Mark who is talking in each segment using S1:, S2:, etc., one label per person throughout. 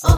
S1: Hola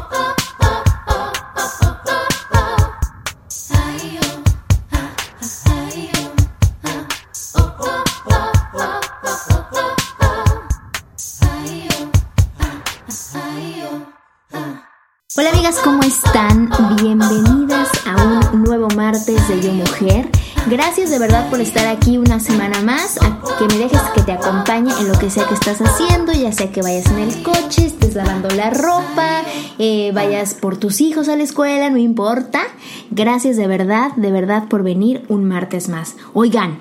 S1: amigas, ¿cómo están? Bienvenidas a un nuevo martes de Yo Mujer. Gracias de verdad por estar aquí una semana más, que me dejes que te acompañe en lo que sea que estás haciendo, ya sea que vayas en el coche, estés lavando la ropa, eh, vayas por tus hijos a la escuela, no importa. Gracias de verdad, de verdad por venir un martes más. Oigan,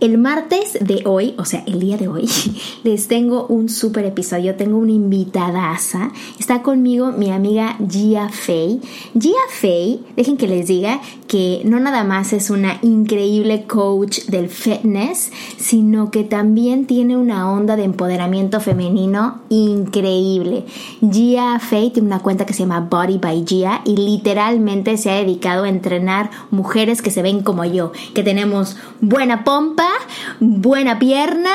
S1: el martes de hoy, o sea, el día de hoy, les tengo un super episodio. Tengo una invitadaza. Está conmigo mi amiga Gia Fei. Gia Fei, dejen que les diga que no nada más es una increíble coach del fitness, sino que también tiene una onda de empoderamiento femenino increíble. Gia Fei tiene una cuenta que se llama Body by Gia y literalmente se ha dedicado a entrenar mujeres que se ven como yo, que tenemos buena pompa buena pierna,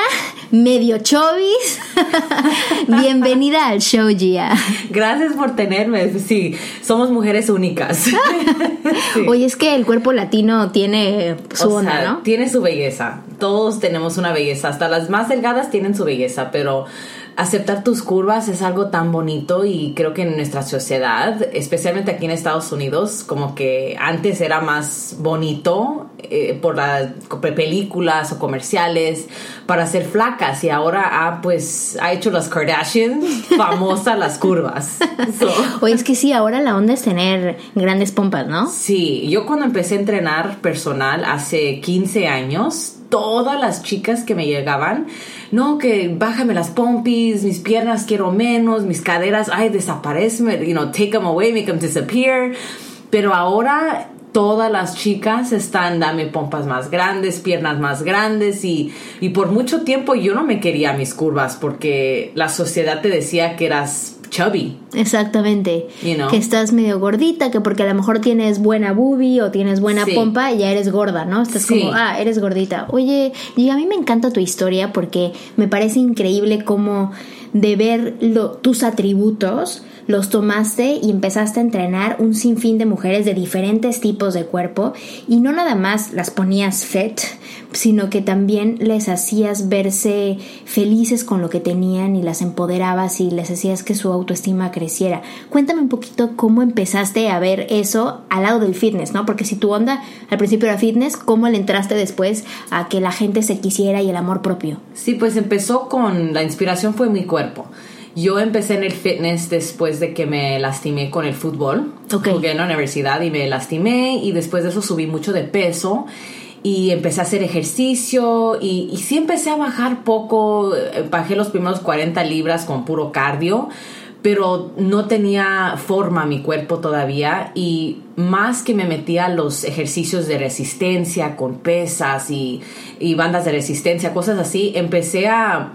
S1: medio chovis. Bienvenida al show, Gia.
S2: Gracias por tenerme. Sí, somos mujeres únicas.
S1: Oye, es que el cuerpo latino tiene su onda, ¿no?
S2: Tiene su belleza. Todos tenemos una belleza. Hasta las más delgadas tienen su belleza, pero aceptar tus curvas es algo tan bonito y creo que en nuestra sociedad, especialmente aquí en Estados Unidos, como que antes era más bonito eh, por las películas o comerciales para ser flacas y ahora ha pues ha hecho las Kardashians famosas las curvas.
S1: Oye, es que sí, ahora la onda es tener grandes pompas, ¿no?
S2: Sí, yo cuando empecé a entrenar personal hace 15 años, todas las chicas que me llegaban, no, que bájame las pompis, mis piernas quiero menos, mis caderas, ay, desaparecen, you know, take them away, make them disappear. Pero ahora todas las chicas están, dame pompas más grandes, piernas más grandes y, y por mucho tiempo yo no me quería mis curvas porque la sociedad te decía que eras chubby.
S1: Exactamente. Que estás medio gordita, que porque a lo mejor tienes buena boobie o tienes buena pompa, ya eres gorda, ¿no? Estás como, ah, eres gordita. Oye, y a mí me encanta tu historia porque me parece increíble cómo de ver tus atributos los tomaste y empezaste a entrenar un sinfín de mujeres de diferentes tipos de cuerpo y no nada más las ponías fit, sino que también les hacías verse felices con lo que tenían y las empoderabas y les hacías que su autoestima creciera. Cuéntame un poquito cómo empezaste a ver eso al lado del fitness, ¿no? Porque si tu onda al principio era fitness, ¿cómo le entraste después a que la gente se quisiera y el amor propio?
S2: Sí, pues empezó con la inspiración fue mi cuerpo. Yo empecé en el fitness después de que me lastimé con el fútbol.
S1: Okay.
S2: Jugué en la universidad y me lastimé y después de eso subí mucho de peso y empecé a hacer ejercicio y, y sí empecé a bajar poco, eh, bajé los primeros 40 libras con puro cardio, pero no tenía forma mi cuerpo todavía y más que me metía a los ejercicios de resistencia con pesas y, y bandas de resistencia, cosas así, empecé a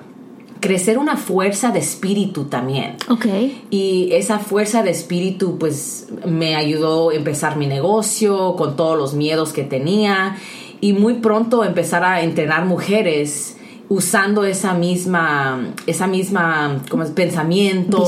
S2: crecer una fuerza de espíritu también.
S1: Ok.
S2: Y esa fuerza de espíritu pues me ayudó a empezar mi negocio con todos los miedos que tenía y muy pronto empezar a entrenar mujeres usando esa misma, esa misma como pensamiento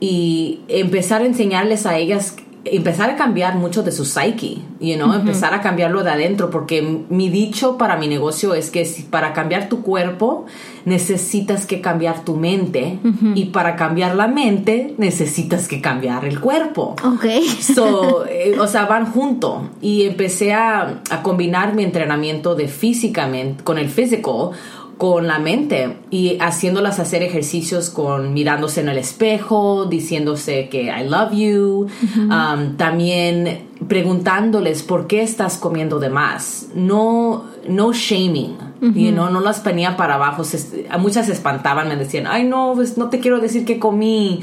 S2: y empezar a enseñarles a ellas empezar a cambiar mucho de su psyche, you know, empezar a cambiarlo de adentro, porque mi dicho para mi negocio es que si para cambiar tu cuerpo necesitas que cambiar tu mente y para cambiar la mente necesitas que cambiar el cuerpo.
S1: Ok.
S2: So, eh, o sea, van junto y empecé a, a combinar mi entrenamiento de físicamente con el físico con la mente y haciéndolas hacer ejercicios con mirándose en el espejo, diciéndose que I love you, um, también preguntándoles por qué estás comiendo de más, no, no shaming, you know, no las ponía para abajo, a muchas se espantaban, me decían, ay no, pues no te quiero decir que comí,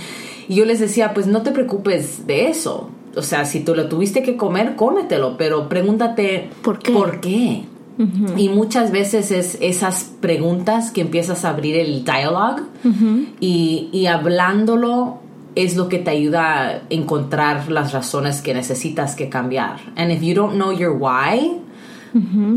S2: y yo les decía, pues no te preocupes de eso, o sea, si tú lo tuviste que comer, cómetelo, pero pregúntate
S1: ¿Por qué?
S2: ¿Por qué? Y muchas veces es esas preguntas que empiezas a abrir el dialogue y, y hablándolo es lo que te ayuda a encontrar las razones que necesitas que cambiar. And if you don't know your why,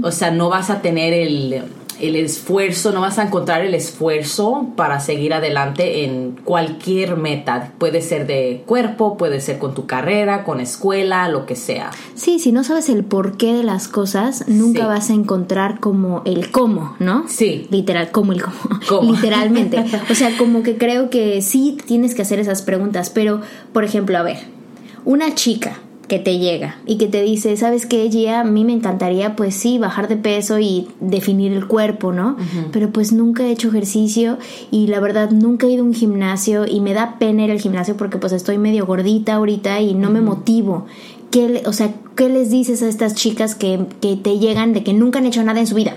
S2: o sea, no vas a tener el, el esfuerzo, no vas a encontrar el esfuerzo para seguir adelante en cualquier meta. Puede ser de cuerpo, puede ser con tu carrera, con escuela, lo que sea.
S1: Sí, si no sabes el porqué de las cosas, nunca vas a encontrar como el cómo, ¿no?
S2: Sí.
S1: Literal, como el cómo. Literalmente. O sea, como que creo que sí tienes que hacer esas preguntas, pero, por ejemplo, a ver, una chica que te llega y que te dice, ¿sabes qué, Gia? A mí me encantaría, pues sí, bajar de peso y definir el cuerpo, ¿no? Pero pues nunca he hecho ejercicio y la verdad nunca he ido a un gimnasio y me da pena ir al gimnasio porque pues estoy medio gordita ahorita y no me motivo. ¿Qué, o sea, ¿qué les dices a estas chicas que, que, te llegan de que nunca han hecho nada en su vida?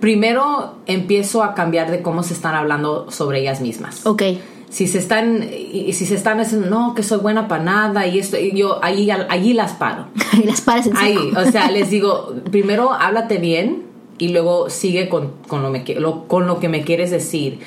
S2: Primero empiezo a cambiar de cómo se están hablando sobre ellas mismas.
S1: Ok
S2: si se están si se están diciendo no que soy buena para nada y esto yo allí allí las paro.
S1: Ahí las paras en
S2: ahí o sea les digo primero háblate bien y luego sigue con, con lo, me, con lo que me quieres decir.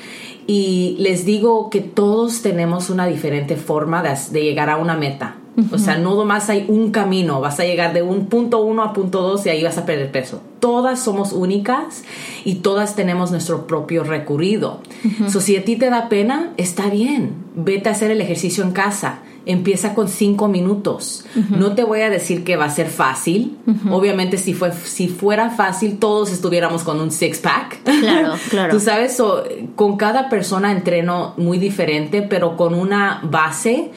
S2: Y les digo que todos tenemos una diferente forma de, de llegar a una meta o sea, no más hay un camino, vas a llegar de un punto uno a punto dos y ahí vas a perder peso. Todas somos únicas y todas tenemos nuestro propio recorrido. So, si a ti te da pena, está bien, vete a hacer el ejercicio en casa. Empieza con cinco minutos. No te voy a decir que va a ser fácil. Obviamente, si, fue, si fuera fácil, todos estuviéramos con un six-pack.
S1: Claro, claro.
S2: Tú sabes, con cada persona entreno muy diferente, pero con una base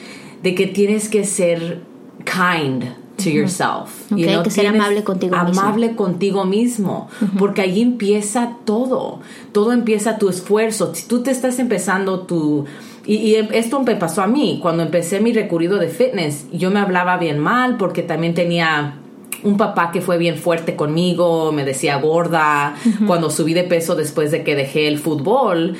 S2: de que tienes que ser kind to yourself.
S1: Okay,
S2: you
S1: que ser amable contigo
S2: amable
S1: mismo.
S2: Amable contigo mismo, porque ahí empieza todo. Todo empieza tu esfuerzo. Si tú te estás empezando tu... Y, y, esto me pasó a mí, cuando empecé mi recorrido de fitness, yo me hablaba bien mal porque también tenía un papá que fue bien fuerte conmigo, me decía gorda, cuando subí de peso después de que dejé el fútbol.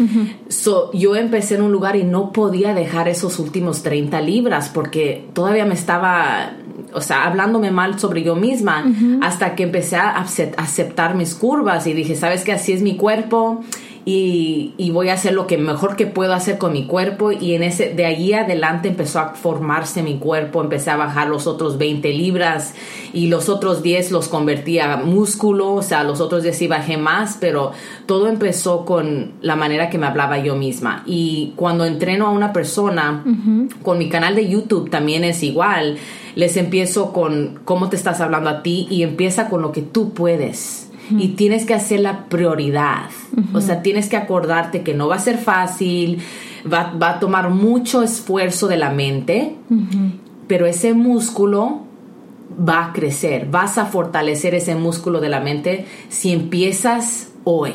S2: so, yo empecé en un lugar y no podía dejar esos últimos 30 libras porque todavía me estaba, o sea, hablándome mal sobre yo misma hasta que empecé a aceptar mis curvas y dije, ¿sabes qué? Así es mi cuerpo y, y, voy a hacer lo que mejor que puedo hacer con mi cuerpo. Y en ese de allí adelante empezó a formarse mi cuerpo, empecé a bajar los otros 20 libras y los otros 10 los convertí a músculo, o sea, los otros 10 sí bajé más, pero todo empezó con la manera que me hablaba yo misma. Y cuando entreno a una persona con mi canal de YouTube también es igual, les empiezo con cómo te estás hablando a ti y empieza con lo que tú puedes y tienes que hacer la prioridad. O sea, tienes que acordarte que no va a ser fácil, va, va a tomar mucho esfuerzo de la mente, pero ese músculo va a crecer, vas a fortalecer ese músculo de la mente si empiezas hoy.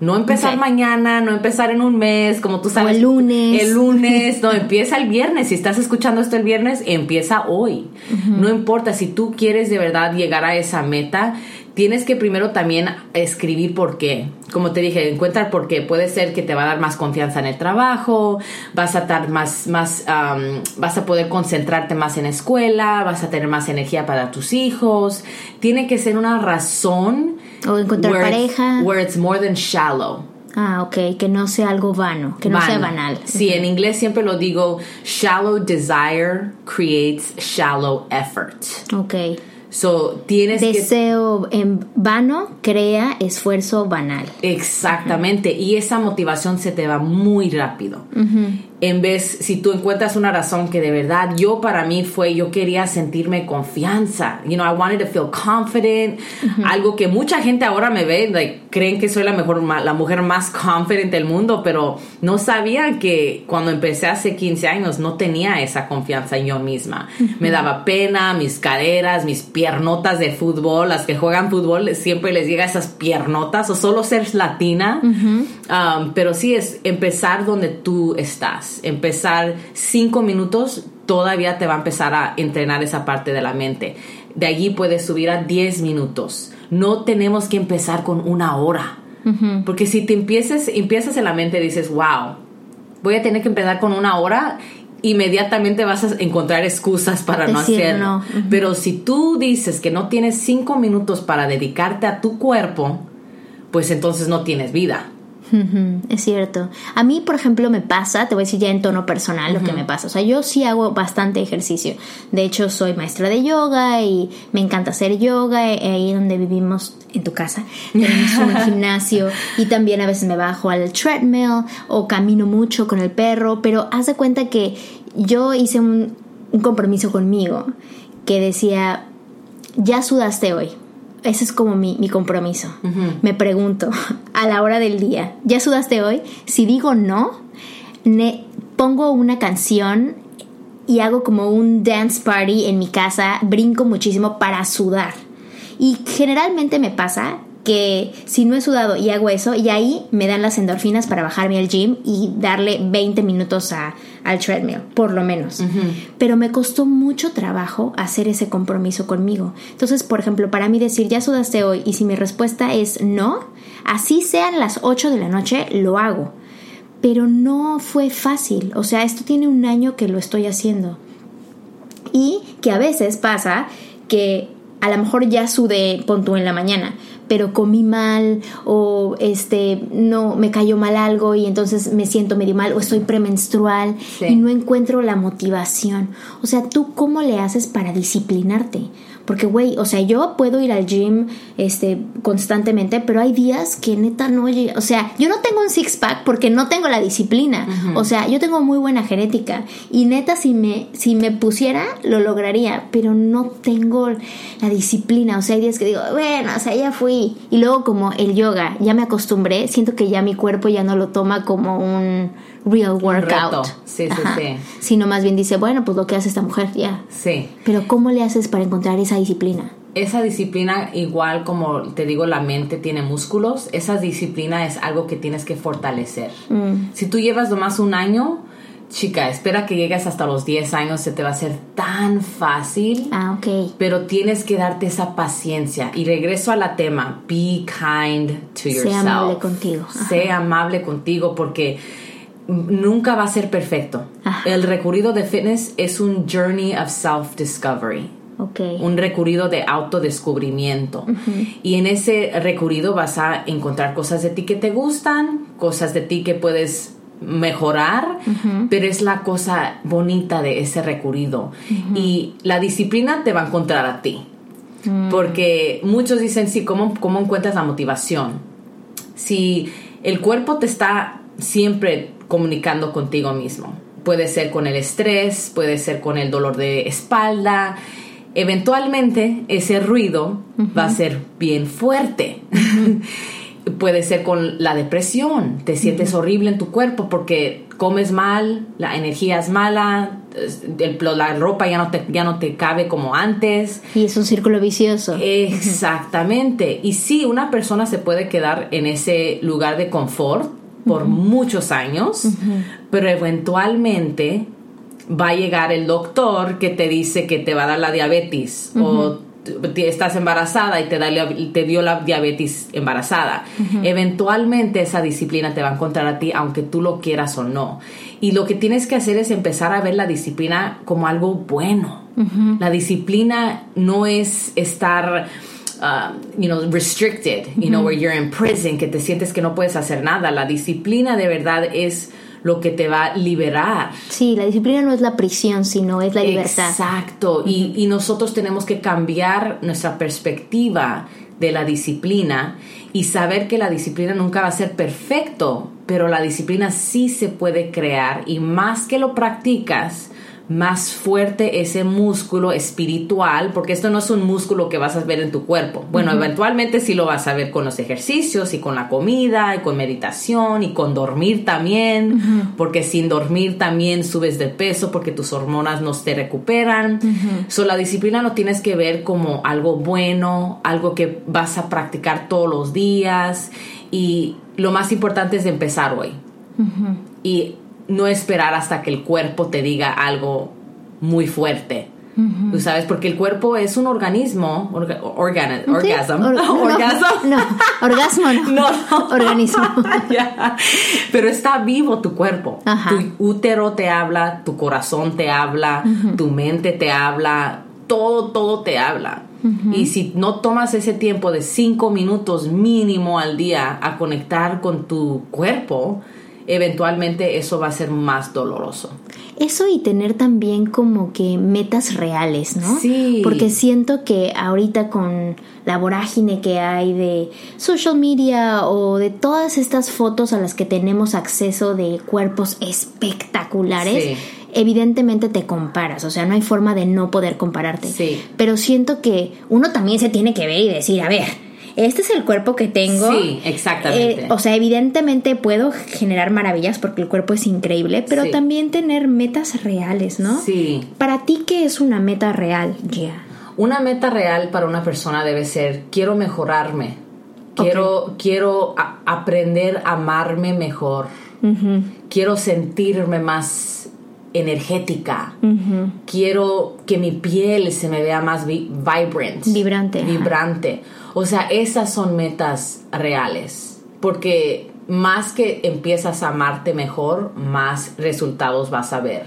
S2: No empezar okay. mañana, no empezar en un mes, como tú sabes.
S1: O el lunes.
S2: El lunes, no, empieza el viernes. Si estás escuchando esto el viernes, empieza hoy. Uh -huh. No importa, si tú quieres de verdad llegar a esa meta, tienes que primero también escribir por qué. Como te dije, encuentra por qué. Puede ser que te va a dar más confianza en el trabajo, vas a estar más, más um, vas a poder concentrarte más en la escuela, vas a tener más energía para tus hijos. Tiene que ser una razón.
S1: O encontrar
S2: where
S1: pareja.
S2: It's, where it's more than shallow.
S1: Ah, ok, que no sea algo vano, que no
S2: Vano.
S1: sea banal.
S2: Sí, en inglés siempre lo digo, shallow desire creates shallow effort.
S1: Ok.
S2: So, tienes que...
S1: Deseo en vano crea esfuerzo banal.
S2: Exactamente, y esa motivación se te va muy rápido. En vez, si tú encuentras una razón que de verdad yo para mí fue, yo quería sentirme confianza, you know, I wanted to feel confident, algo que mucha gente ahora me ve, like, creen que soy la mejor, la mujer más confident del mundo, pero no sabía que cuando empecé hace 15 años no tenía esa confianza en yo misma. Me daba pena, mis caderas, mis piernotas de fútbol, las que juegan fútbol, siempre les llega esas piernotas, o solo ser latina, Um, pero sí es empezar donde tú estás, empezar cinco minutos, todavía te va a empezar a entrenar esa parte de la mente. De allí puedes subir a 10 minutos. No tenemos que empezar con una hora. Porque si te empiezas, empiezas en la mente y dices, wow, voy a tener que empezar con una hora, inmediatamente vas a encontrar excusas para no hacerlo.
S1: no.
S2: Pero si tú dices que no tienes cinco minutos para dedicarte a tu cuerpo, pues entonces no tienes vida.
S1: Es cierto. A mí, por ejemplo, me pasa, te voy a decir ya en tono personal lo que me pasa. O sea, yo sí hago bastante ejercicio. De hecho, soy maestra de yoga y me encanta hacer yoga. eh, Ahí donde vivimos, en tu casa, tenemos un gimnasio y también a veces me bajo al treadmill o camino mucho con el perro. Pero haz de cuenta que yo hice un, un compromiso conmigo que decía, ya sudaste hoy. Ese es como mi, mi compromiso. Me pregunto, a la hora del día, ¿ya sudaste hoy? Si digo no, ne- pongo una canción y hago como un dance party en mi casa, brinco muchísimo para sudar. Y generalmente me pasa que si no he sudado y hago eso, y ahí me dan las endorfinas para bajarme al gym y darle 20 minutos a, al treadmill, por lo menos. Pero me costó mucho trabajo hacer ese compromiso conmigo. Entonces, por ejemplo, para mí decir, ya sudaste hoy, y si mi respuesta es no, así sean las 8 de la noche, lo hago. Pero no fue fácil. O sea, esto tiene un año que lo estoy haciendo. Y que a veces pasa que a lo mejor ya sudé, pon tú en la mañana, pero comí mal o este no me cayó mal algo y entonces me siento medio mal o estoy premenstrual
S2: Sí.
S1: y no encuentro la motivación. O sea, ¿tú cómo le haces para disciplinarte? Porque, güey, o sea, yo puedo ir al gym este, constantemente, pero hay días que neta no. O sea, yo no tengo un six-pack porque no tengo la disciplina. O sea, yo tengo muy buena genética. Y neta, si me, si me pusiera, lo lograría. Pero no tengo la disciplina. O sea, hay días que digo, bueno, o sea, ya fui. Y luego, como el yoga, ya me acostumbré, siento que ya mi cuerpo ya no lo toma como un real workout.
S2: Sí, sí, sí.
S1: Sino más bien dice, bueno, pues lo que hace esta mujer, ya.
S2: Sí.
S1: Pero ¿cómo le haces para encontrar esa disciplina?
S2: Esa disciplina, igual como te digo, la mente tiene músculos, esa disciplina es algo que tienes que fortalecer.
S1: Mm.
S2: Si tú llevas nomás un año, chica, espera que llegues hasta los 10 años, se te va a hacer tan fácil.
S1: Ah, ok.
S2: Pero tienes que darte esa paciencia. Y regreso a la tema, be kind to
S1: Sé
S2: yourself.
S1: amable contigo. Ajá.
S2: Sé amable contigo porque nunca va a ser perfecto.
S1: Ajá.
S2: El recorrido de fitness es un journey of self-discovery un recorrido de autodescubrimiento. Y en ese recorrido vas a encontrar cosas de ti que te gustan, cosas de ti que puedes mejorar, pero es la cosa bonita de ese recorrido. Y la disciplina te va a encontrar a ti. Porque muchos dicen, sí, ¿cómo, ¿cómo encuentras la motivación? Si el cuerpo te está siempre comunicando contigo mismo, puede ser con el estrés, puede ser con el dolor de espalda, eventualmente ese ruido va a ser bien fuerte. puede ser con la depresión, te sientes horrible en tu cuerpo porque comes mal, la energía es mala, el- la ropa ya no te, ya no te cabe como antes.
S1: Y es un círculo vicioso.
S2: Exactamente. Y sí, una persona se puede quedar en ese lugar de confort por muchos años, pero eventualmente va a llegar el doctor que te dice que te va a dar la diabetes o t- estás embarazada y te, da te dio la diabetes embarazada. Eventualmente esa disciplina te va a encontrar a ti aunque tú lo quieras o no. Y lo que tienes que hacer es empezar a ver la disciplina como algo bueno. La disciplina no es estar uh, you know, restricted, you know, where you're in prison, que te sientes que no puedes hacer nada. La disciplina de verdad es lo que te va a liberar.
S1: Sí, la disciplina no es la prisión, sino es la libertad.
S2: Exacto. y, y nosotros tenemos que cambiar nuestra perspectiva de la disciplina y saber que la disciplina nunca va a ser perfecto, pero la disciplina sí se puede crear y más que lo practicas, más fuerte ese músculo espiritual, porque esto no es un músculo que vas a ver en tu cuerpo. Bueno, eventualmente sí lo vas a ver con los ejercicios y con la comida y con meditación y con dormir también, porque sin dormir también subes de peso porque tus hormonas no se recuperan. So, la disciplina lo tienes que ver como algo bueno, algo que vas a practicar todos los días y lo más importante es empezar hoy. Y no esperar hasta que el cuerpo te diga algo muy fuerte. Tú sabes, porque el cuerpo es un organismo, orga- organa-
S1: Sí,
S2: orgasm,
S1: or- no,
S2: orgasm.
S1: No, orgasmo no.
S2: No, no.
S1: Organismo.
S2: Pero está vivo tu cuerpo.
S1: Ajá.
S2: Tu útero te habla, tu corazón te habla, tu mente te habla, todo, todo te habla. Y si no tomas ese tiempo de cinco minutos mínimo al día a conectar con tu cuerpo, eventualmente eso va a ser más doloroso.
S1: Eso y tener también como que metas reales, ¿no?
S2: Sí.
S1: Porque siento que ahorita con la vorágine que hay de social media o de todas estas fotos a las que tenemos acceso de cuerpos espectaculares,
S2: Sí.
S1: evidentemente te comparas, o sea, no hay forma de no poder compararte.
S2: Sí.
S1: Pero siento que uno también se tiene que ver y decir, a ver, este es el cuerpo que tengo.
S2: Sí, exactamente.
S1: Eh, o sea, evidentemente puedo generar maravillas porque el cuerpo es increíble, pero
S2: Sí.
S1: también tener metas reales, ¿no?
S2: Sí.
S1: Para ti, ¿qué es una meta real, Gia?
S2: Una meta real para una persona debe ser, quiero mejorarme, quiero, quiero a- aprender a amarme mejor, quiero sentirme más energética, quiero que mi piel se me vea más vi- vibrant,
S1: Vibrante, ajá.
S2: O sea, esas son metas reales, porque más que empiezas a amarte mejor, más resultados vas a ver.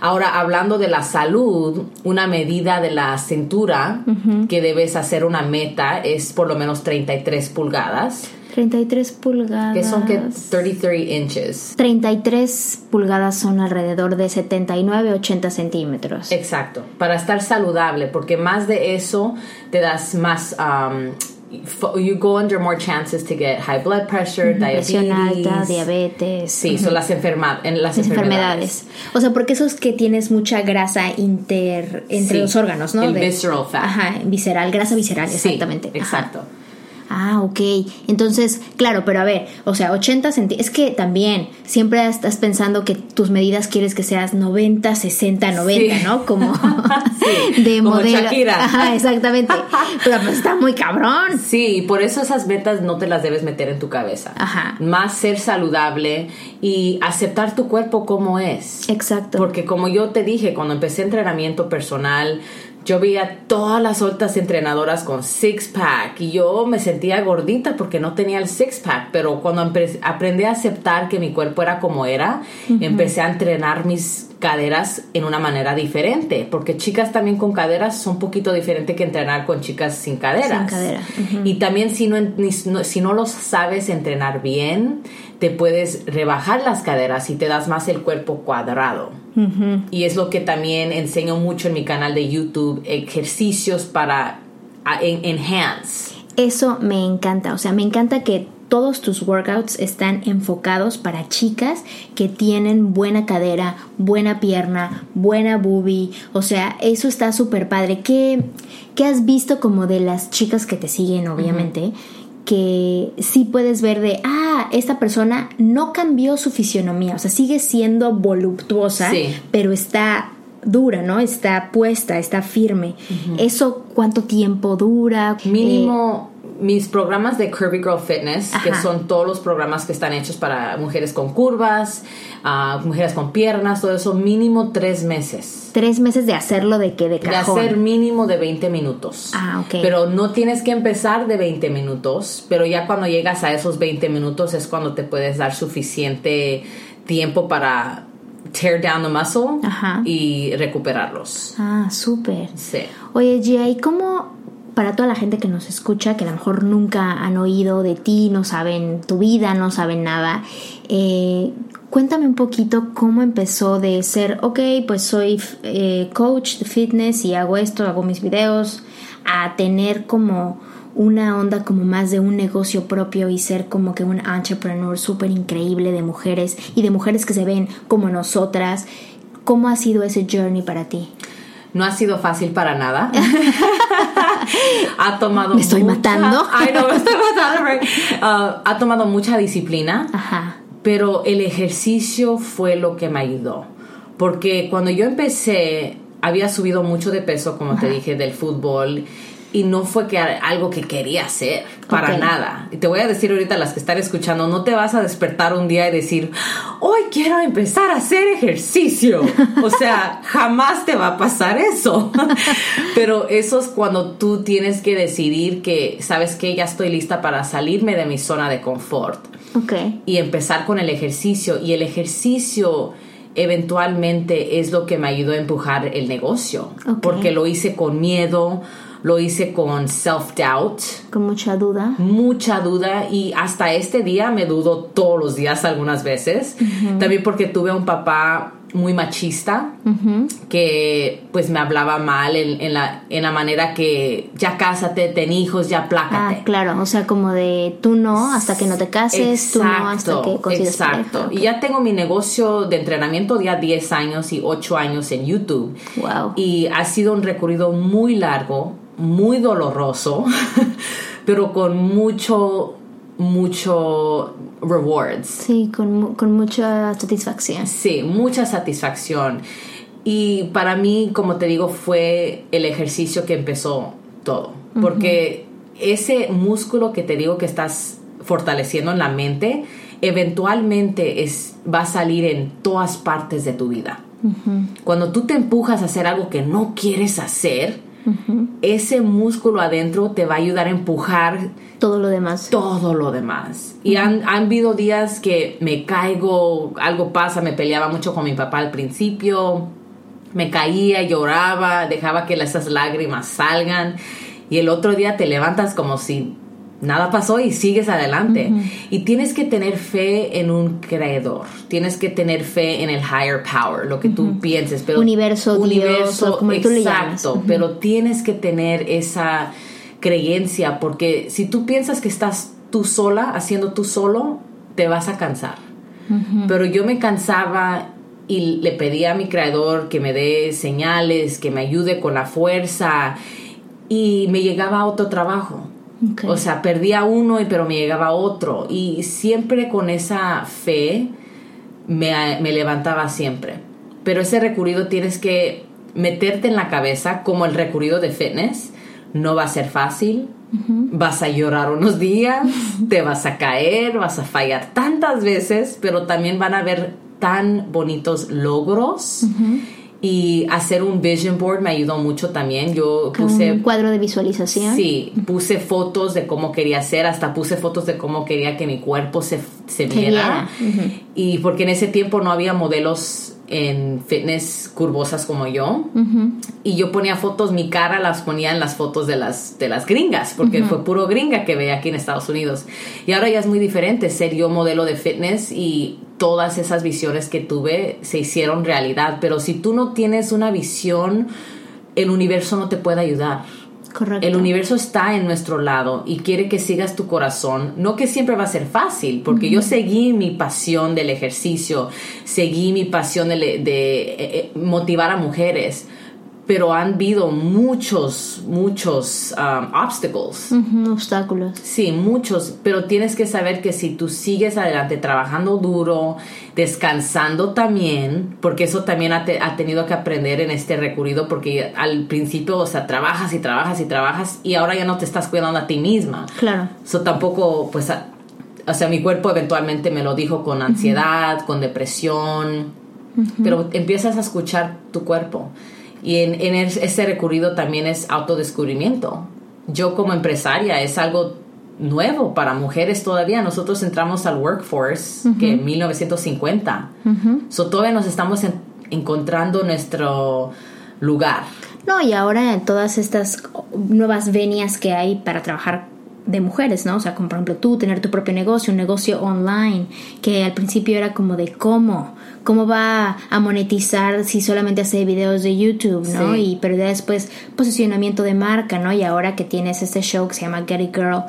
S2: Ahora, hablando de la salud, una medida de la cintura que debes hacer una meta es por lo menos 33 pulgadas,
S1: 33 pulgadas.
S2: que son que 33 inches.
S1: 33 pulgadas son alrededor de 79, 80 centímetros.
S2: Exacto, para estar saludable, porque más de eso te das más, um, you go under more chances to get high blood pressure, diabetes.
S1: Alta, diabetes.
S2: Sí,
S1: ujú,
S2: son las, enferma en las
S1: las
S2: enfermedades.
S1: enfermedades. O sea, porque eso es que tienes mucha grasa inter entre
S2: Sí,
S1: los órganos, ¿no?
S2: el
S1: De-
S2: visceral fat.
S1: Ajá, visceral, grasa visceral,
S2: Sí,
S1: exactamente. Ajá. Ah, ok. Entonces, claro, pero a ver, o sea, 80 centímetros. Es que también siempre estás pensando que tus medidas quieres que seas 90, 60, 90,
S2: Sí.
S1: ¿no? Como
S2: Sí,
S1: de
S2: como
S1: modelo.
S2: Shakira.
S1: Ajá, exactamente. Pero pues está muy cabrón.
S2: Sí, y por eso esas metas no te las debes meter en tu cabeza.
S1: Ajá.
S2: Más ser saludable y aceptar tu cuerpo como es.
S1: Exacto.
S2: Porque como yo te dije, cuando empecé entrenamiento personal, yo veía todas las otras entrenadoras con six pack y yo me sentía gordita porque no tenía el six pack, pero cuando aprendí a aceptar que mi cuerpo era como era, empecé a entrenar mis caderas en una manera diferente, porque chicas también con caderas son un poquito diferente que entrenar con chicas sin caderas.
S1: Sin cadera.
S2: Y también si no- si no los sabes entrenar bien, te puedes rebajar las caderas y te das más el cuerpo cuadrado. Y es lo que también enseño mucho en mi canal de YouTube, ejercicios para a- en- enhance.
S1: Eso me encanta, o sea, me encanta que todos tus workouts están enfocados para chicas que tienen buena cadera, buena pierna, buena boobie, o sea, eso está súper padre. ¿Qué, ¿Qué has visto como de las chicas que te siguen, obviamente? Que sí puedes ver de, ah, esta persona no cambió su fisionomía, o sea, sigue siendo voluptuosa,
S2: Sí.
S1: pero está dura, ¿no? Está puesta, está firme. ¿Eso cuánto tiempo dura? Eh,
S2: Mínimo mis programas de Curvy Girl Fitness, que son todos los programas que están hechos para mujeres con curvas, ah, mujeres con piernas, todo eso, mínimo tres meses.
S1: tres meses de hacerlo de que de
S2: hacer mínimo de 20 minutos.
S1: Ah, ok.
S2: Pero no tienes que empezar de 20 minutos, pero ya cuando llegas a esos 20 minutos es cuando te puedes dar suficiente tiempo para tear down the muscle
S1: Ajá.
S2: y recuperarlos.
S1: Ah, súper.
S2: Sí.
S1: Oye, Gia, ¿y cómo para toda la gente que nos escucha, que a lo mejor nunca han oído de ti, no saben tu vida, no saben nada, eh, cuéntame un poquito cómo empezó de ser, ok, pues soy eh, coach de fitness y hago esto, hago mis videos, a tener como una onda como más de un negocio propio y ser como que un entrepreneur súper increíble de mujeres y de mujeres que se ven como nosotras. ¿Cómo ha sido ese journey para ti?
S2: No ha sido fácil para nada. ha tomado
S1: ¿Me estoy
S2: mucha-
S1: matando?
S2: Ay, no, me estoy matando. Ah, ha tomado mucha disciplina.
S1: Ajá.
S2: pero el ejercicio fue lo que me ayudó. Porque cuando yo empecé, había subido mucho de peso, como te dije, del fútbol. Y no fue que algo que quería hacer, para nada. Y te voy a decir ahorita a las que están escuchando, no te vas a despertar un día y decir, hoy quiero empezar a hacer ejercicio. O sea, jamás te va a pasar eso. Pero eso es cuando tú tienes que decidir que, sabes que ya estoy lista para salirme de mi zona de confort
S1: Ok.
S2: y empezar con el ejercicio. Y el ejercicio eventualmente es lo que me ayudó a empujar el negocio.
S1: Ok.
S2: Porque lo hice con miedo, lo hice con self-doubt.
S1: Con mucha duda.
S2: Mucha duda y hasta este día me dudo todos los días algunas veces. También porque tuve un papá muy machista que pues me hablaba mal en, la, en la manera que ya cásate, ten hijos, ya plácate.
S1: Ah, claro, o sea, como de tú no hasta que no te cases, tú no hasta que consigas
S2: Exacto. Y ya tengo mi negocio de entrenamiento ya 10 años y 8 años en YouTube.
S1: Wow.
S2: Y ha sido un recorrido muy largo, muy doloroso, pero con mucho mucho rewards.
S1: Sí, con, con, mucha satisfacción.
S2: Sí, mucha satisfacción. Y para mí, como te digo, fue el ejercicio que empezó todo. Porque ese músculo que te digo que estás fortaleciendo en la mente, eventualmente es, va a salir en todas partes de tu vida. Cuando tú te empujas a hacer algo que no quieres hacer, ese músculo adentro te va a ayudar a empujar
S1: todo lo demás.
S2: Todo lo demás. Y han, han habido días que me caigo, algo pasa, me peleaba mucho con mi papá al principio, me caía, lloraba, dejaba que esas lágrimas salgan y el otro día te levantas como si nada pasó y sigues adelante. Y tienes que tener fe en un creador, tienes que tener fe en el higher power, lo que tú pienses. Pero,
S1: universo, universo, como tú le llamas.
S2: Exacto, pero tienes que tener esa creencia, porque si tú piensas que estás tú sola, haciendo tú solo, te vas a cansar. Pero yo me cansaba y le pedía a mi creador que me dé señales, que me ayude con la fuerza y me llegaba otro trabajo o sea, perdía uno, y pero me llegaba otro. Y siempre con esa fe me, levantaba siempre. Pero ese recurrido tienes que meterte en la cabeza como el recurrido de fitness. No va a ser fácil. Vas a llorar unos días, te vas a caer, vas a fallar tantas veces, pero también van a haber tan bonitos logros y hacer un vision board me ayudó mucho también. Yo puse...
S1: Un cuadro de visualización.
S2: Sí, puse fotos de cómo quería ser, hasta puse fotos de cómo quería que mi cuerpo se, se viera. Y porque en ese tiempo no había modelos en fitness curvosas como yo. Y yo ponía fotos, mi cara las ponía en las fotos de las, de las gringas, porque fue puro gringa que veía aquí en Estados Unidos. Y ahora ya es muy diferente ser yo modelo de fitness y todas esas visiones que tuve se hicieron realidad. Pero si tú no tienes una visión, el universo no te puede ayudar.
S1: Correcto.
S2: El universo está en nuestro lado y quiere que sigas tu corazón. No que siempre va a ser fácil, porque yo seguí mi pasión del ejercicio, seguí mi pasión de, de eh, eh, motivar a mujeres pero han habido muchos, muchos um, obstacles.
S1: obstáculos.
S2: Sí, muchos, pero tienes que saber que si tú sigues adelante trabajando duro, descansando también, porque eso también ha, tenido que aprender en este recurrido, porque al principio, o sea, trabajas y trabajas y trabajas y ahora ya no te estás cuidando a ti misma.
S1: Claro.
S2: Eso tampoco, pues, o sea, mi cuerpo eventualmente me lo dijo con ansiedad, con depresión, pero empiezas a escuchar tu cuerpo. Y en, en ese recurrido también es autodescubrimiento. Yo como empresaria es algo nuevo para mujeres todavía. Nosotros entramos al workforce que en 1950. so, todavía nos estamos encontrando nuestro lugar.
S1: No, y ahora en todas estas nuevas venias que hay para trabajar de mujeres, ¿no? O sea, como por ejemplo tú, tener tu propio negocio, un negocio online, que al principio era como de cómo, cómo va a monetizar si solamente hace videos de YouTube, ¿no? Y pero después posicionamiento de marca, ¿no? Y ahora que tienes este show que se llama Get It Girl,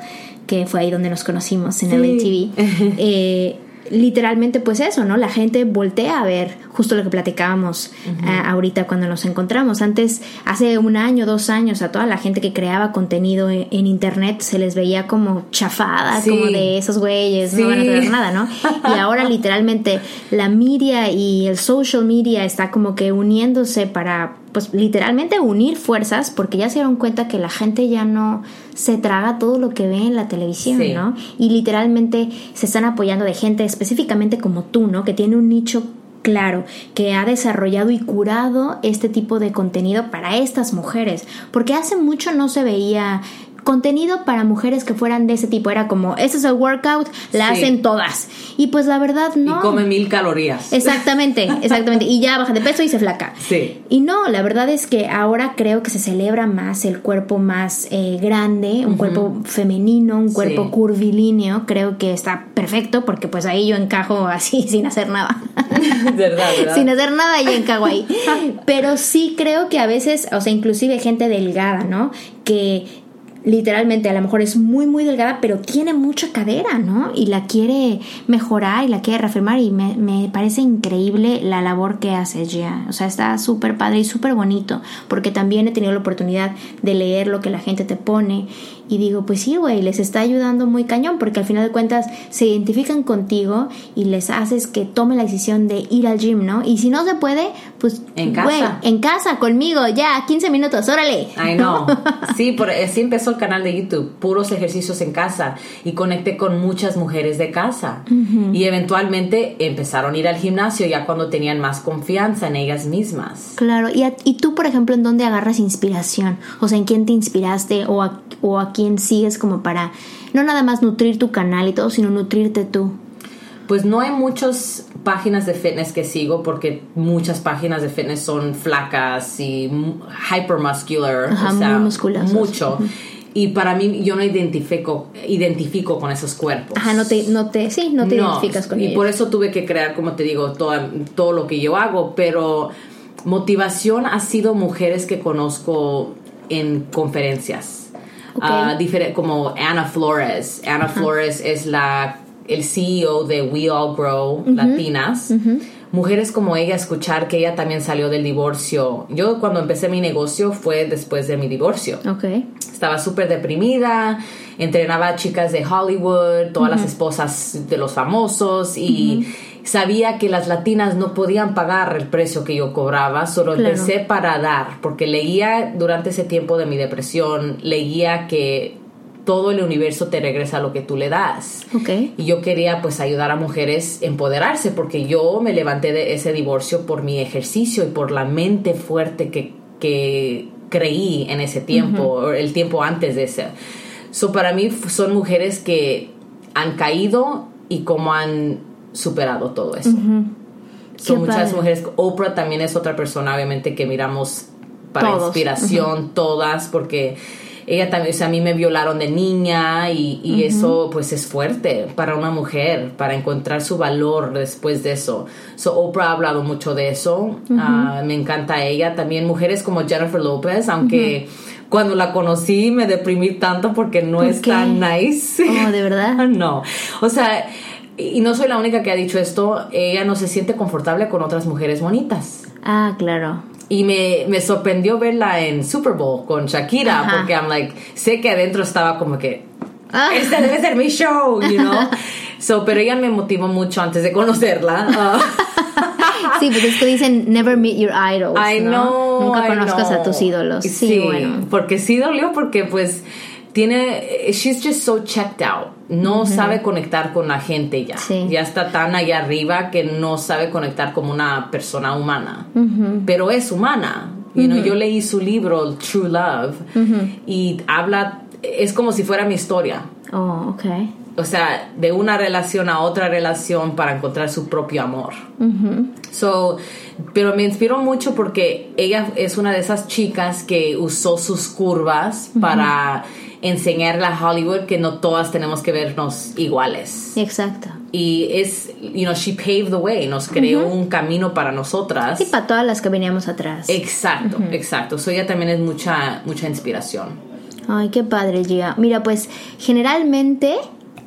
S1: que fue ahí donde nos conocimos en el TV, eh, literalmente pues eso, ¿no? La gente voltea a ver justo lo que platicábamos eh, ahorita cuando nos encontramos. Antes, hace un año, dos años, a toda la gente que creaba contenido en, internet se les veía como chafada, como de esos güeyes, no van a hacer nada, ¿no? Y ahora literalmente la media y el social media está como que uniéndose para pues literalmente unir fuerzas porque ya se dieron cuenta que la gente ya no se traga todo lo que ve en la televisión, ¿no? Y literalmente se están apoyando de gente específicamente como tú, ¿no? Que tiene un nicho claro, que ha desarrollado y curado este tipo de contenido para estas mujeres, porque hace mucho no se veía contenido para mujeres que fueran de ese tipo. Era como, ese es el workout, la hacen todas. Y pues la verdad no.
S2: Y come mil calorías.
S1: Exactamente, exactamente. Y ya baja de peso y se flaca.
S2: Sí.
S1: Y no, la verdad es que ahora creo que se celebra más el cuerpo más eh, grande, un cuerpo femenino, un cuerpo curvilíneo. Creo que está perfecto porque pues ahí yo encajo así sin hacer nada.
S2: ¿Verdad, verdad?
S1: Sin hacer nada yo encajo ahí. Pero sí creo que a veces, o sea, inclusive gente delgada, ¿no? Que literalmente a lo mejor es muy muy delgada pero tiene mucha cadera no y la quiere mejorar y la quiere reafirmar y me, me parece increíble la labor que hace Gia. O sea está súper padre y súper bonito porque también he tenido la oportunidad de leer lo que la gente te pone y digo, pues sí, güey, les está ayudando muy cañón porque al final de cuentas se identifican contigo y les haces que tomen la decisión de ir al gym, ¿no? Y si no se puede, pues
S2: en casa.
S1: en casa, conmigo, ya, 15 minutos, órale.
S2: Ay, no. Sí, por, así empezó el canal de YouTube, puros ejercicios en casa y conecté con muchas mujeres de casa. Y eventualmente empezaron a ir al gimnasio ya cuando tenían más confianza en ellas mismas.
S1: Claro, y, y tú, por ejemplo, ¿en dónde agarras inspiración? O sea, ¿en quién te inspiraste o a, o a quién sigues como para no nada más nutrir tu canal y todo, sino nutrirte tú?
S2: Pues no hay muchas páginas de fitness que sigo porque muchas páginas de fitness son flacas y hypermuscular,
S1: Ajá,
S2: o sea,
S1: muy
S2: mucho. Y para mí yo no identifico identifico con esos cuerpos.
S1: Ajá, no te, no te, sí, no te identificas con
S2: y
S1: ellos.
S2: por eso tuve que crear, como te digo, toda, todo lo que yo hago, pero motivación ha sido mujeres que conozco en conferencias.
S1: Ok.
S2: Ah, como Ana Flores. Ana Flores es la el CEO de We All Grow Latinas. Mujeres como ella, escuchar que ella también salió del divorcio. Yo cuando empecé mi negocio fue después de mi divorcio.
S1: Ok.
S2: Estaba súper deprimida, entrenaba a chicas de Hollywood, todas las esposas de los famosos y sabía que las latinas no podían pagar el precio que yo cobraba, solo
S1: Claro.
S2: empecé para dar, porque leía durante ese tiempo de mi depresión, leía que todo el universo te regresa lo que tú le das.
S1: Ok.
S2: Y yo quería pues ayudar a mujeres a empoderarse porque yo me levanté de ese divorcio por mi ejercicio y por la mente fuerte que, que creí en ese tiempo, o el tiempo antes de ese. So para mí son mujeres que han caído y cómo han superado todo eso. Son muchas
S1: padre.
S2: mujeres. Oprah también es otra persona, obviamente, que miramos para
S1: Todos.
S2: inspiración, todas, porque ella también, o sea, a mí me violaron de niña y, y eso pues es fuerte para una mujer, para encontrar su valor después de eso. So, Oprah ha hablado mucho de eso, Ah, me encanta ella. También mujeres como Jennifer Lopez, aunque cuando la conocí me deprimí tanto porque no
S1: ¿Por
S2: es tan nice.
S1: Oh, ¿de verdad?
S2: No, o sea, y no soy la única que ha dicho esto, ella no se siente confortable con otras mujeres bonitas.
S1: Ah, claro.
S2: Y me, me sorprendió verla en Super Bowl con Shakira,
S1: Ajá.
S2: porque I'm like, sé que adentro estaba como que,
S1: Ah.
S2: este debe ser mi show, you know. So, pero ella me motivó mucho antes de conocerla.
S1: Sí, pues es que dicen never meet your idols.
S2: I
S1: ¿no?
S2: know,
S1: Nunca
S2: I
S1: conozcas
S2: know.
S1: a tus ídolos. Sí, bueno.
S2: porque sí dolió porque pues tiene, she's just so checked out. No sabe conectar con la gente ya.
S1: Sí.
S2: Ya está tan allá arriba que no sabe conectar como una persona humana. Pero es humana. You know, yo leí su libro True Love y habla, es como si fuera mi historia.
S1: Oh, ok.
S2: O sea, de una relación a otra relación para encontrar su propio amor. So, pero me inspiró mucho porque ella es una de esas chicas que usó sus curvas para enseñarle a Hollywood que no todas tenemos que vernos iguales.
S1: Exacto.
S2: Y es, you know, she paved the way, nos creó un camino para nosotras.
S1: Sí, para todas las que veníamos atrás.
S2: Exacto, exacto. So ella también es mucha, mucha inspiración.
S1: Ay, qué padre, Gia. Mira, pues generalmente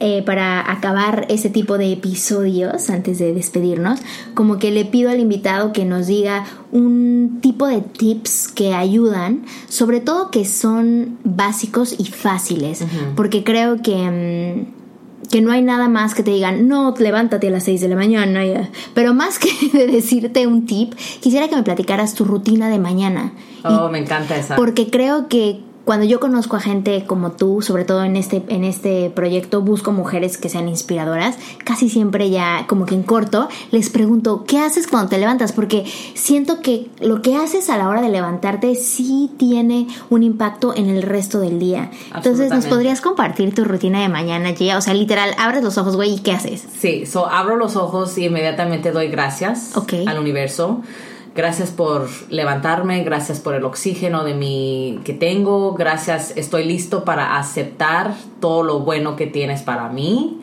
S1: eh, para acabar ese tipo de episodios, antes de despedirnos, como que le pido al invitado que nos diga un tipo de tips que ayudan, sobre todo que son básicos y fáciles, porque creo que... mm, que no hay nada más que te digan, no, levántate a las 6 de la mañana. ya". Pero más que de decirte un tip, quisiera que me platicaras tu rutina de mañana.
S2: Oh, me encanta esa.
S1: Porque creo que cuando yo conozco a gente como tú, sobre todo en este, en este proyecto, busco mujeres que sean inspiradoras, casi siempre ya como que en corto les pregunto, ¿qué haces cuando te levantas? Porque siento que lo que haces a la hora de levantarte sí tiene un impacto en el resto del día. Entonces, ¿nos podrías compartir tu rutina de mañana, Gia? O sea, literal, abres los ojos, güey, ¿y qué haces?
S2: Sí, so abro los ojos y inmediatamente doy gracias al universo. Gracias por levantarme, gracias por el oxígeno de mi que tengo, gracias, estoy listo para aceptar todo lo bueno que tienes para mí.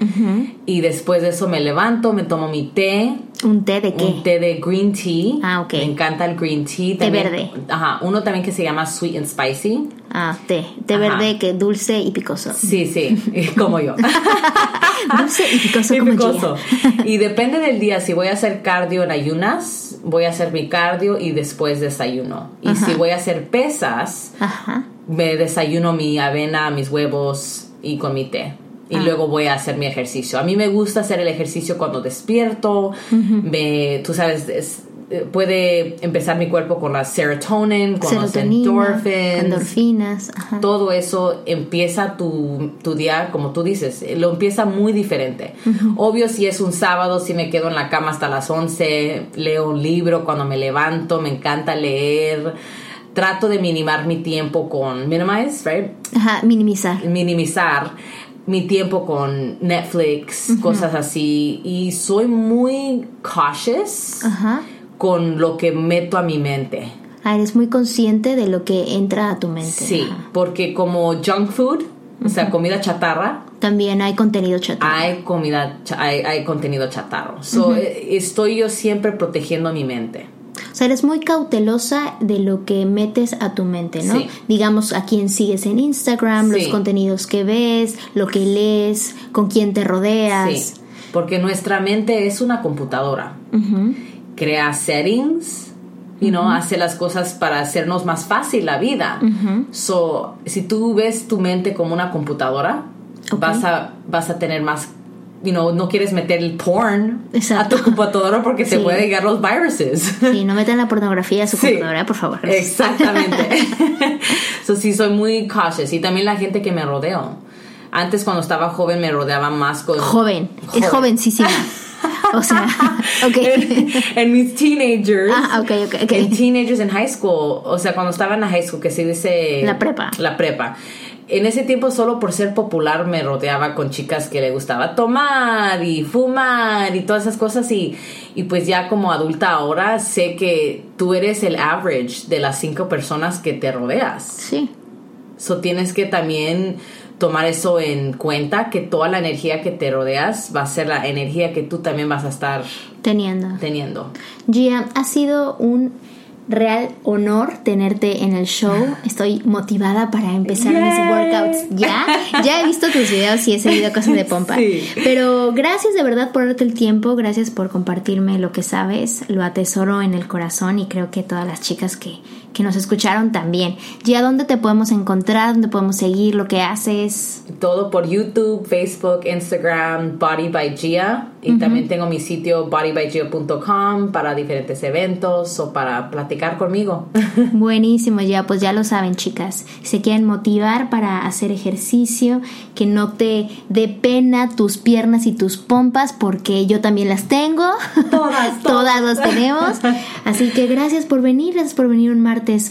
S2: Y después de eso me levanto, me tomo mi té.
S1: ¿Un té de qué?
S2: Un té de green tea.
S1: Ah, ok.
S2: Me encanta el green tea.
S1: Té verde.
S2: Ajá, uno también que se llama sweet and spicy.
S1: Ah, té. Té verde que dulce y picoso.
S2: Sí, sí, como yo.
S1: dulce y picoso como picoso.
S2: Y depende del día, si voy a hacer cardio en ayunas, voy a hacer mi cardio y después desayuno. Y si voy a hacer pesas, me desayuno mi avena, mis huevos y con mi té y ah. luego voy a hacer mi ejercicio. A mí me gusta hacer el ejercicio cuando despierto, me, tú sabes, eh, puede empezar mi cuerpo con la serotonin, con los
S1: endorphins,
S2: Todo eso empieza tu, tu, día, como tú dices, eh, lo empieza muy diferente. Obvio, si es un sábado, si me quedo en la cama hasta las 11, leo un libro cuando me levanto, me encanta leer. Trato de minimar mi tiempo con minimize, right?
S1: Ajá, minimizar.
S2: Minimizar mi tiempo con Netflix, cosas así. Y soy muy cautious. Con lo que meto a mi mente.
S1: Ah, eres muy consciente de lo que entra a tu mente.
S2: Sí, porque como junk food, o sea, comida chatarra.
S1: También hay contenido chatarra.
S2: Hay comida, hay, contenido chatarro. So, eh, estoy yo siempre protegiendo mi mente.
S1: O sea, eres muy cautelosa de lo que metes a tu mente, ¿no? Digamos, a quién sigues en Instagram, los contenidos que ves, lo que lees, con quién te rodeas. Sí,
S2: porque nuestra mente es una computadora. Crea settings, you know, hace las cosas para hacernos más fácil la vida. So, si tú ves tu mente como una computadora, vas, a, vas a tener más you know, no quieres meter el porn a tu computadora porque te puede llegar los viruses.
S1: Sí, no metan la pornografía a su computadora, por favor.
S2: Exactamente. so, sí, soy muy cautious. Y también la gente que me rodeo. Antes, cuando estaba joven, me rodeaba más con...
S1: Joven, joven. es jovencísima. O sea, ok.
S2: en, mis teenagers.
S1: Ah, ok, ok, ok.
S2: En teenagers en high school. O sea, cuando estaba en la high school, que se dice.
S1: La prepa.
S2: La prepa. En ese tiempo, solo por ser popular, me rodeaba con chicas que le gustaba tomar y fumar y todas esas cosas. Y, y pues ya como adulta ahora, sé que tú eres el average de las cinco personas que te rodeas.
S1: Sí.
S2: So tienes que también tomar eso en cuenta, que toda la energía que te rodeas va a ser la energía que tú también vas a estar
S1: teniendo.
S2: teniendo.
S1: Gia, ha sido un real honor tenerte en el show. Estoy motivada para empezar mis workouts ya. Ya he visto tus videos y he seguido cosas de pompa. Pero gracias de verdad por darte el tiempo, gracias por compartirme lo que sabes. Lo atesoro en el corazón y creo que todas las chicas que que nos escucharon también. ¿Ya dónde te podemos encontrar? ¿Dónde podemos seguir lo que haces?
S2: Todo por YouTube, Facebook, Instagram, Body by Gia. Y también tengo mi sitio bodybygia.com para diferentes eventos o para platicar conmigo.
S1: Buenísimo, ya pues ya lo saben chicas. Se quieren motivar para hacer ejercicio, que no te dé pena tus piernas y tus pompas porque yo también las tengo.
S2: Todas, todas.
S1: todas las tenemos. Así que gracias por venir, gracias por venir un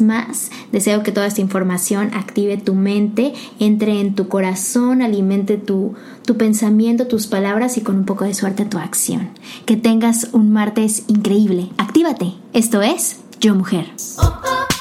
S1: más. Deseo que toda esta información active tu mente, entre en tu corazón, alimente tu, tu pensamiento, tus palabras y con un poco de suerte tu acción. Que tengas un martes increíble. Actívate. Esto es Yo Mujer. Oh, oh.